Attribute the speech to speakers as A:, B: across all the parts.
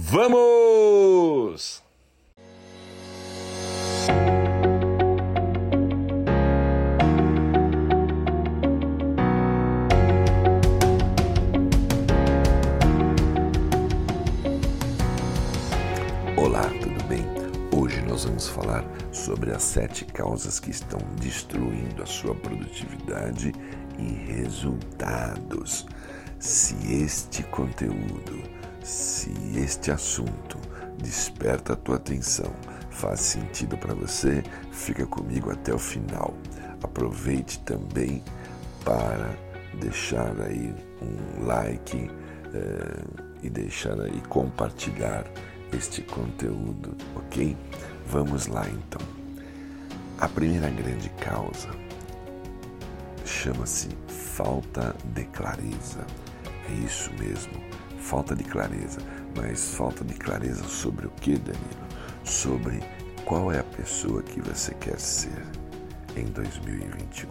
A: Vamos!
B: Olá, tudo bem? Hoje nós vamos falar sobre as sete causas que estão destruindo a sua produtividade e resultados. Se este conteúdo, se este assunto desperta a tua atenção, faz sentido para você, fica comigo até o final. Aproveite também para deixar aí um like eh, e deixar aí compartilhar este conteúdo, ok? Vamos lá então. A primeira grande causa chama-se falta de clareza. É isso mesmo, falta de clareza. Mas falta de clareza sobre o que, Danilo? Sobre qual é a pessoa que você quer ser em 2021.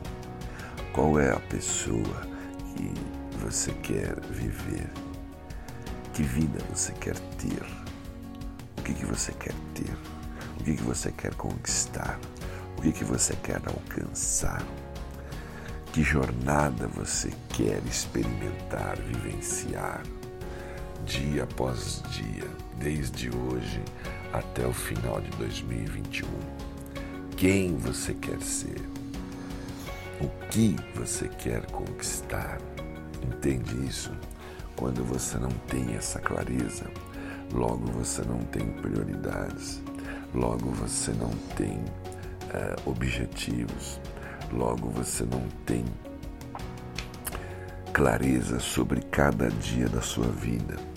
B: Qual é a pessoa que você quer viver? Que vida você quer ter? O que, que você quer ter? O que, que você quer conquistar? O que, que você quer alcançar? Que jornada você quer experimentar, vivenciar, dia após dia, desde hoje até o final de 2021? Quem você quer ser? O que você quer conquistar? Entende isso? Quando você não tem essa clareza, logo você não tem prioridades, logo você não tem uh, objetivos, logo você não tem clareza sobre cada dia da sua vida.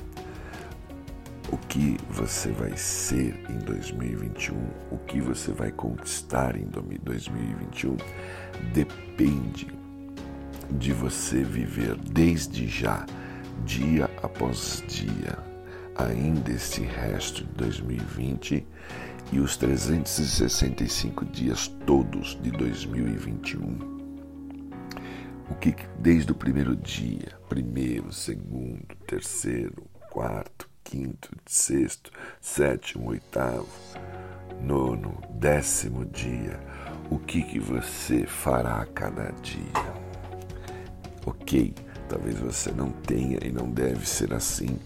B: O que você vai ser em 2021, o que você vai conquistar em 2021, depende de você viver desde já, dia após dia, ainda este resto de 2020 e os 365 dias todos de 2021. O que desde o primeiro dia, primeiro, segundo, terceiro, quarto, quinto, sexto, sétimo, oitavo, nono, décimo dia, o que, que você fará cada dia? Ok, talvez você não tenha e não deve ser assim,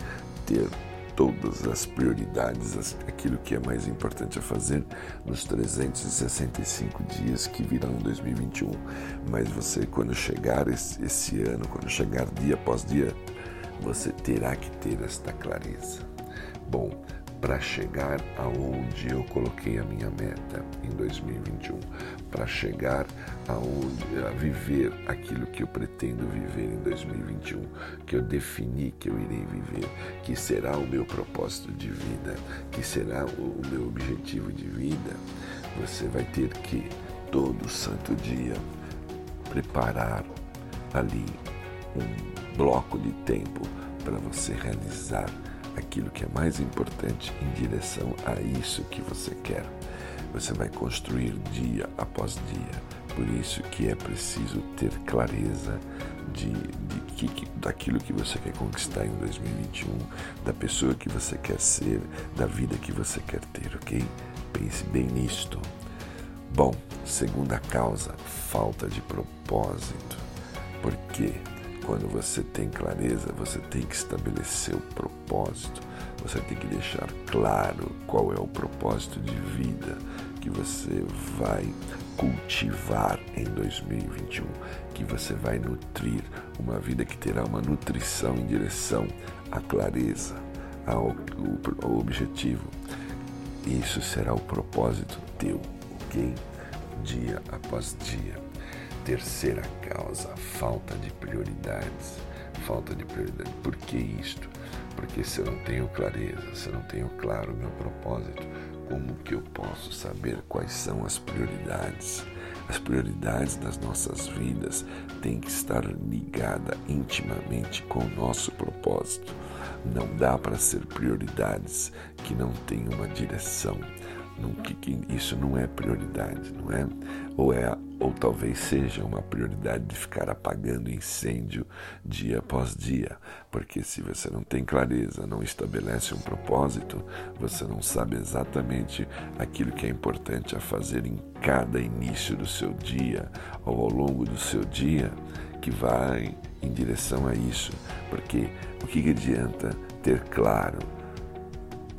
B: ter todas as prioridades, aquilo que é mais importante a fazer nos 365 dias que virão em 2021. Mas você, quando chegar esse ano, quando chegar dia após dia, você terá que ter esta clareza. Bom, para chegar aonde eu coloquei a minha meta em 2021, para chegar aonde a viver aquilo que eu pretendo viver em 2021, que eu defini que eu irei viver, que será o meu propósito de vida, que será o meu objetivo de vida, você vai ter que todo santo dia preparar ali um bloco de tempo para você realizar aquilo que é mais importante em direção a isso que você quer. Você vai construir dia após dia. Por isso que é preciso ter clareza de, de que, daquilo que você quer conquistar em 2021, da pessoa que você quer ser, da vida que você quer ter, ok? Pense bem nisto. Bom, segunda causa, falta de propósito. Por quê? Quando você tem clareza, você tem que estabelecer o propósito, você tem que deixar claro qual é o propósito de vida que você vai cultivar em 2021, que você vai nutrir uma vida que terá uma nutrição em direção à clareza, ao, ao objetivo. Isso será o propósito teu, ok? Dia após dia. Terceira causa, falta de prioridades. Falta de prioridade. Por que isto? Porque se eu não tenho clareza, se eu não tenho claro o meu propósito, como que eu posso saber quais são as prioridades? As prioridades das nossas vidas têm que estar ligada intimamente com o nosso propósito. Não dá para ser prioridades que não têm uma direção. Não, que, que isso não é prioridade, não é? Ou é ou talvez seja uma prioridade de ficar apagando incêndio dia após dia, porque se você não tem clareza, não estabelece um propósito, você não sabe exatamente aquilo que é importante a fazer em cada início do seu dia ou ao longo do seu dia, que vai em direção a isso, porque o que adianta ter claro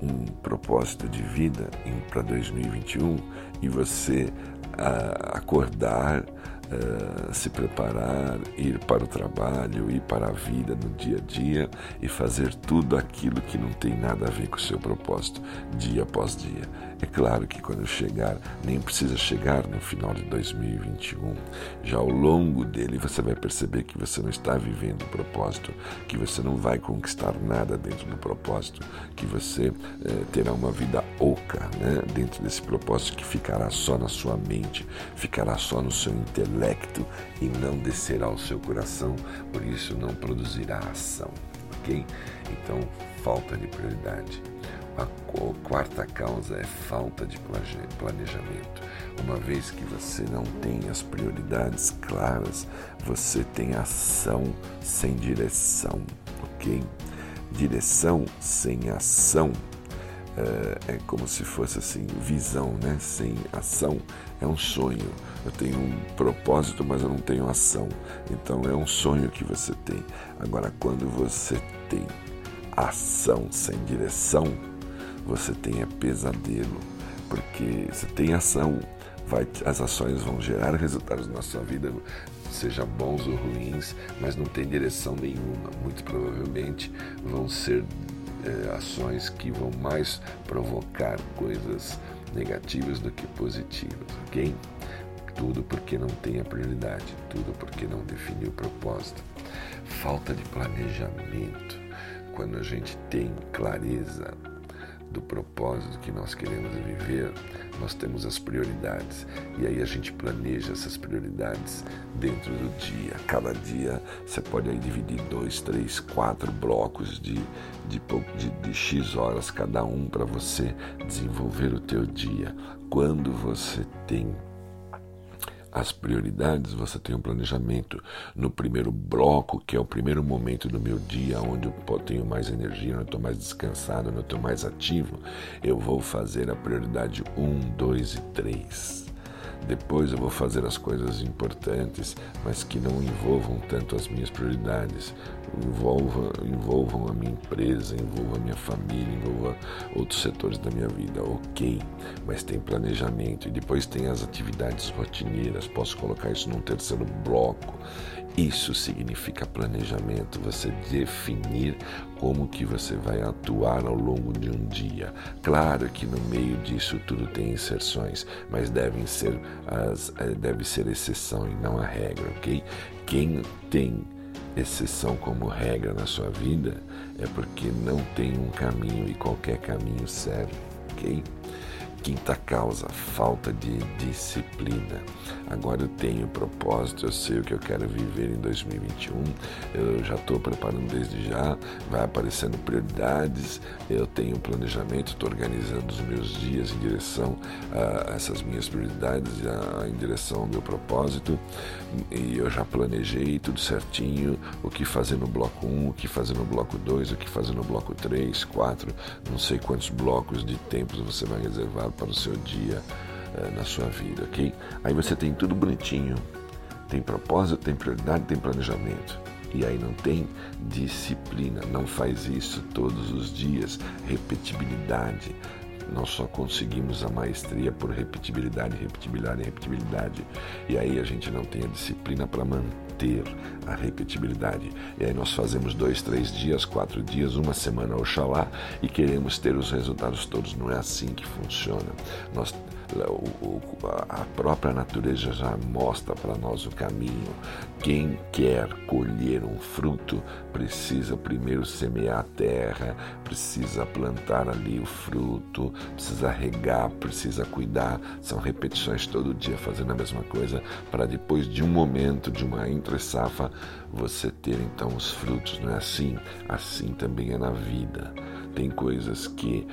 B: um propósito de vida para 2021 e você uh, acordar, uh, se preparar, ir para o trabalho, ir para a vida no dia a dia e fazer tudo aquilo que não tem nada a ver com o seu propósito, dia após dia. É claro que quando chegar, nem precisa chegar no final de 2021, já ao longo dele você vai perceber que você não está vivendo o propósito, que você não vai conquistar nada dentro do propósito, que você eh, terá uma vida oca né, dentro desse propósito que ficará só na sua mente, ficará só no seu intelecto e não descerá ao seu coração, por isso não produzirá ação, ok? Então, falta de prioridade. A quarta causa é falta de planejamento. Uma vez que você não tem as prioridades claras, você tem ação sem direção, ok? Direção sem ação é, é como se fosse assim, visão, né? Sem ação é um sonho. Eu tenho um propósito, mas eu não tenho ação. Então é um sonho que você tem. Agora, quando você tem ação sem direção, você tenha pesadelo, porque você tem ação, vai, as ações vão gerar resultados na sua vida, seja bons ou ruins, mas não tem direção nenhuma. Muito provavelmente vão ser é, ações que vão mais provocar coisas negativas do que positivas, ok? Tudo porque não tem a prioridade, tudo porque não definiu o propósito. Falta de planejamento. Quando a gente tem clareza do propósito que nós queremos viver, nós temos as prioridades. E aí a gente planeja essas prioridades dentro do dia. Cada dia você pode aí dividir dois, três, quatro blocos de, de, de, de X horas cada um para você desenvolver o teu dia. Quando você tem as prioridades, você tem um planejamento no primeiro bloco, que é o primeiro momento do meu dia, onde eu tenho mais energia, onde eu estou mais descansado, onde eu estou mais ativo, eu vou fazer a prioridade 1, 2 e 3. Depois eu vou fazer as coisas importantes, mas que não envolvam tanto as minhas prioridades. Envolva, envolvam a minha empresa, envolva a minha família, envolva outros setores da minha vida, ok, mas tem planejamento e depois tem as atividades rotineiras, posso colocar isso num terceiro bloco. Isso significa planejamento, você definir como que você vai atuar ao longo de um dia. Claro que no meio disso tudo tem inserções, mas devem ser as eh, deve ser exceção e não a regra, ok? Quem tem exceção como regra na sua vida, é porque não tem um caminho e qualquer caminho serve, ok? Quinta causa, falta de disciplina. Agora eu tenho propósito, eu sei o que eu quero viver em 2021, eu já estou preparando desde já, vai aparecendo prioridades, eu tenho um planejamento, estou organizando os meus dias em direção a essas minhas prioridades, a, em direção ao meu propósito, e eu já planejei tudo certinho, o que fazer no bloco 1, o que fazer no bloco 2, o que fazer no bloco 3, 4, não sei quantos blocos de tempos você vai reservar para o seu dia na sua vida, ok? Aí você tem tudo bonitinho, tem propósito, tem prioridade, tem planejamento. E aí não tem disciplina, não faz isso todos os dias, repetibilidade. Nós só conseguimos a maestria por repetibilidade, repetibilidade, repetibilidade. E aí a gente não tem a disciplina para manter a repetibilidade. E aí nós fazemos dois, três dias, quatro dias, uma semana, oxalá, e queremos ter os resultados todos. Não é assim que funciona. Nós a própria natureza já mostra para nós o caminho. Quem quer colher um fruto precisa primeiro semear a terra, precisa plantar ali o fruto, precisa regar, precisa cuidar. São repetições todo dia fazendo a mesma coisa para depois de um momento, de uma entre-safa, você ter então os frutos. Não é assim? Assim também é na vida. Tem coisas que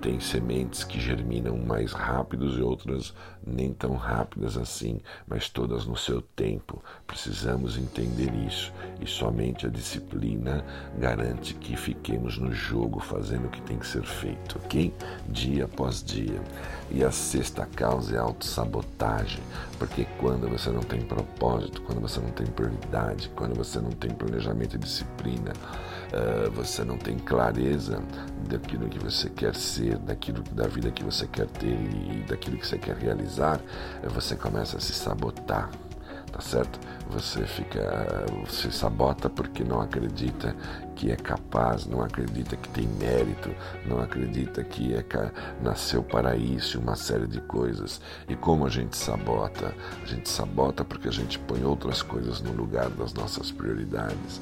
B: tem sementes que germinam mais rápidos e outras nem tão rápidas assim, mas todas no seu tempo. Precisamos entender isso e somente a disciplina garante que fiquemos no jogo fazendo o que tem que ser feito, ok? Dia após dia. E a sexta causa é autossabotagem, porque quando você não tem propósito, quando você não tem prioridade, quando você não tem planejamento e disciplina, uh, você não tem clareza daquilo que você quer ser, daquilo da vida que você quer ter e daquilo que você quer realizar, você começa a se sabotar tá certo? Você fica, se sabota porque não acredita que é capaz, não acredita que tem mérito, não acredita que é nasceu para isso, uma série de coisas. E como a gente sabota? A gente sabota porque a gente põe outras coisas no lugar das nossas prioridades.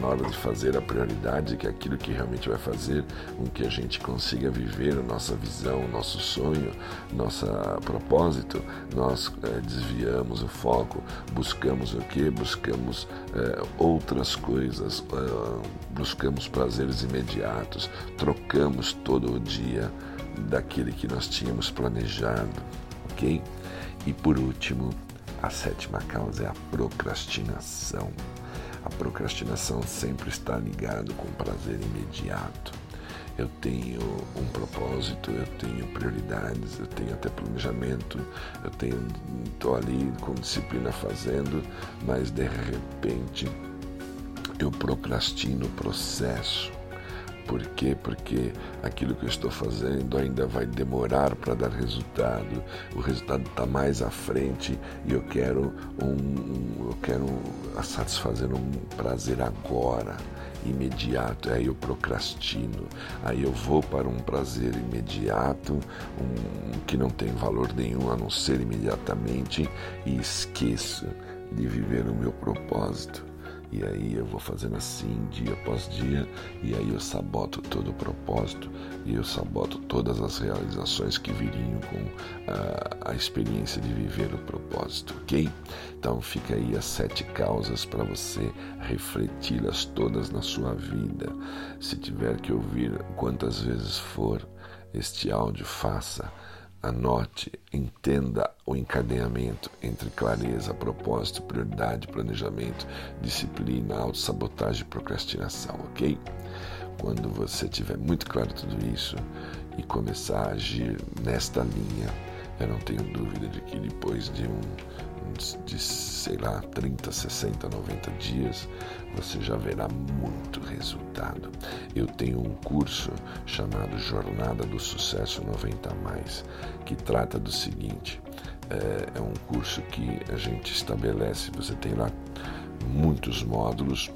B: Na hora de fazer a prioridade, que é aquilo que realmente vai fazer com que a gente consiga viver a nossa visão, nosso sonho, nosso propósito, nós é, desviamos o foco, buscamos o que? Buscamos é, outras coisas, é, buscamos prazeres imediatos, trocamos todo o dia daquele que nós tínhamos planejado, ok? E por último, a sétima causa é a procrastinação. A procrastinação sempre está ligado com prazer imediato eu tenho um propósito, eu tenho prioridades, eu tenho até planejamento, eu tenho estou ali com disciplina fazendo, mas de repente eu procrastino o processo. Por quê? Porque aquilo que eu estou fazendo ainda vai demorar para dar resultado. O resultado está mais à frente e eu quero um, eu quero satisfazer um prazer agora imediato, aí eu procrastino, aí eu vou para um prazer imediato, um, que não tem valor nenhum a não ser imediatamente, e esqueço de viver o meu propósito. E aí eu vou fazendo assim dia após dia, e aí eu saboto todo o propósito, e eu saboto todas as realizações que viriam com a, a experiência de viver o propósito, ok? Então fica aí as sete causas para você refleti-las todas na sua vida. Se tiver que ouvir quantas vezes for este áudio, faça Anote, entenda o encadeamento entre clareza, propósito, prioridade, planejamento, disciplina, autossabotagem e procrastinação, ok? Quando você tiver muito claro tudo isso e começar a agir nesta linha, eu não tenho dúvida de que depois de um, de sei lá, 30, 60, 90 dias, você já verá muito resultado. Eu tenho um curso chamado Jornada do Sucesso 90 mais, que trata do seguinte: é, é um curso que a gente estabelece, você tem lá muitos módulos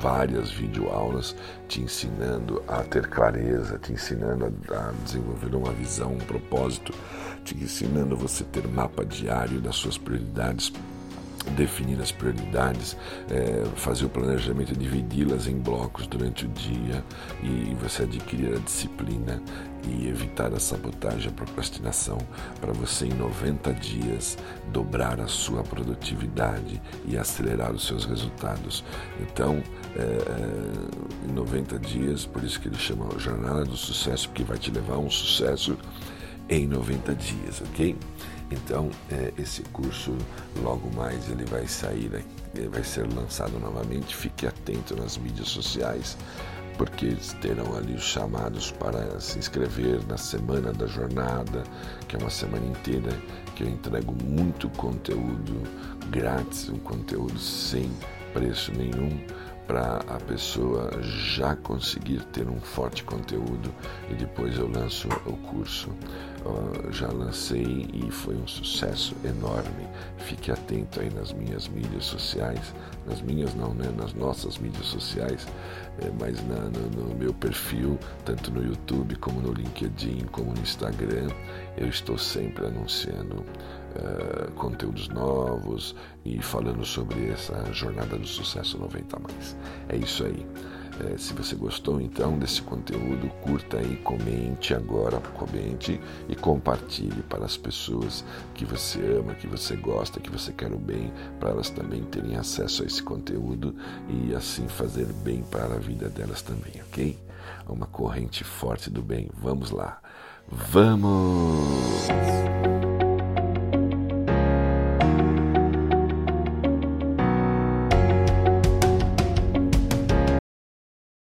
B: várias videoaulas te ensinando a ter clareza, te ensinando a, a desenvolver uma visão, um propósito, ensinando a você ter mapa diário das suas prioridades definir as prioridades, é, fazer o planejamento, dividi-las em blocos durante o dia e você adquirir a disciplina e evitar a sabotagem, a procrastinação, para você em 90 dias dobrar a sua produtividade e acelerar os seus resultados. Então, é, é em 90 dias, por isso que ele chama Jornada do Sucesso, porque vai te levar a um sucesso em 90 dias, ok? Então, é, esse curso, logo mais, ele vai sair, ele vai ser lançado novamente. Fique atento nas mídias sociais, porque terão ali os chamados para se inscrever na Semana da Jornada, que é uma semana inteira que eu entrego muito conteúdo grátis, um conteúdo sem preço nenhum para a pessoa já conseguir ter um forte conteúdo e depois eu lanço o curso. Já lancei e foi um sucesso enorme. Fique atento aí nas minhas mídias sociais, nas minhas não, né? Nas nossas mídias sociais, é, mas na, no, no meu perfil, tanto no YouTube como no LinkedIn, como no Instagram, eu estou sempre anunciando uh, conteúdos novos e falando sobre essa jornada do sucesso 90 mais. É isso aí. É, se você gostou então desse conteúdo, curta aí, comente agora, comente e compartilhe para as pessoas que você ama, que você gosta, que você quer o bem, para elas também terem acesso a esse conteúdo e assim fazer bem para a vida delas também, ok? Uma corrente forte do bem. Vamos lá. Vamos!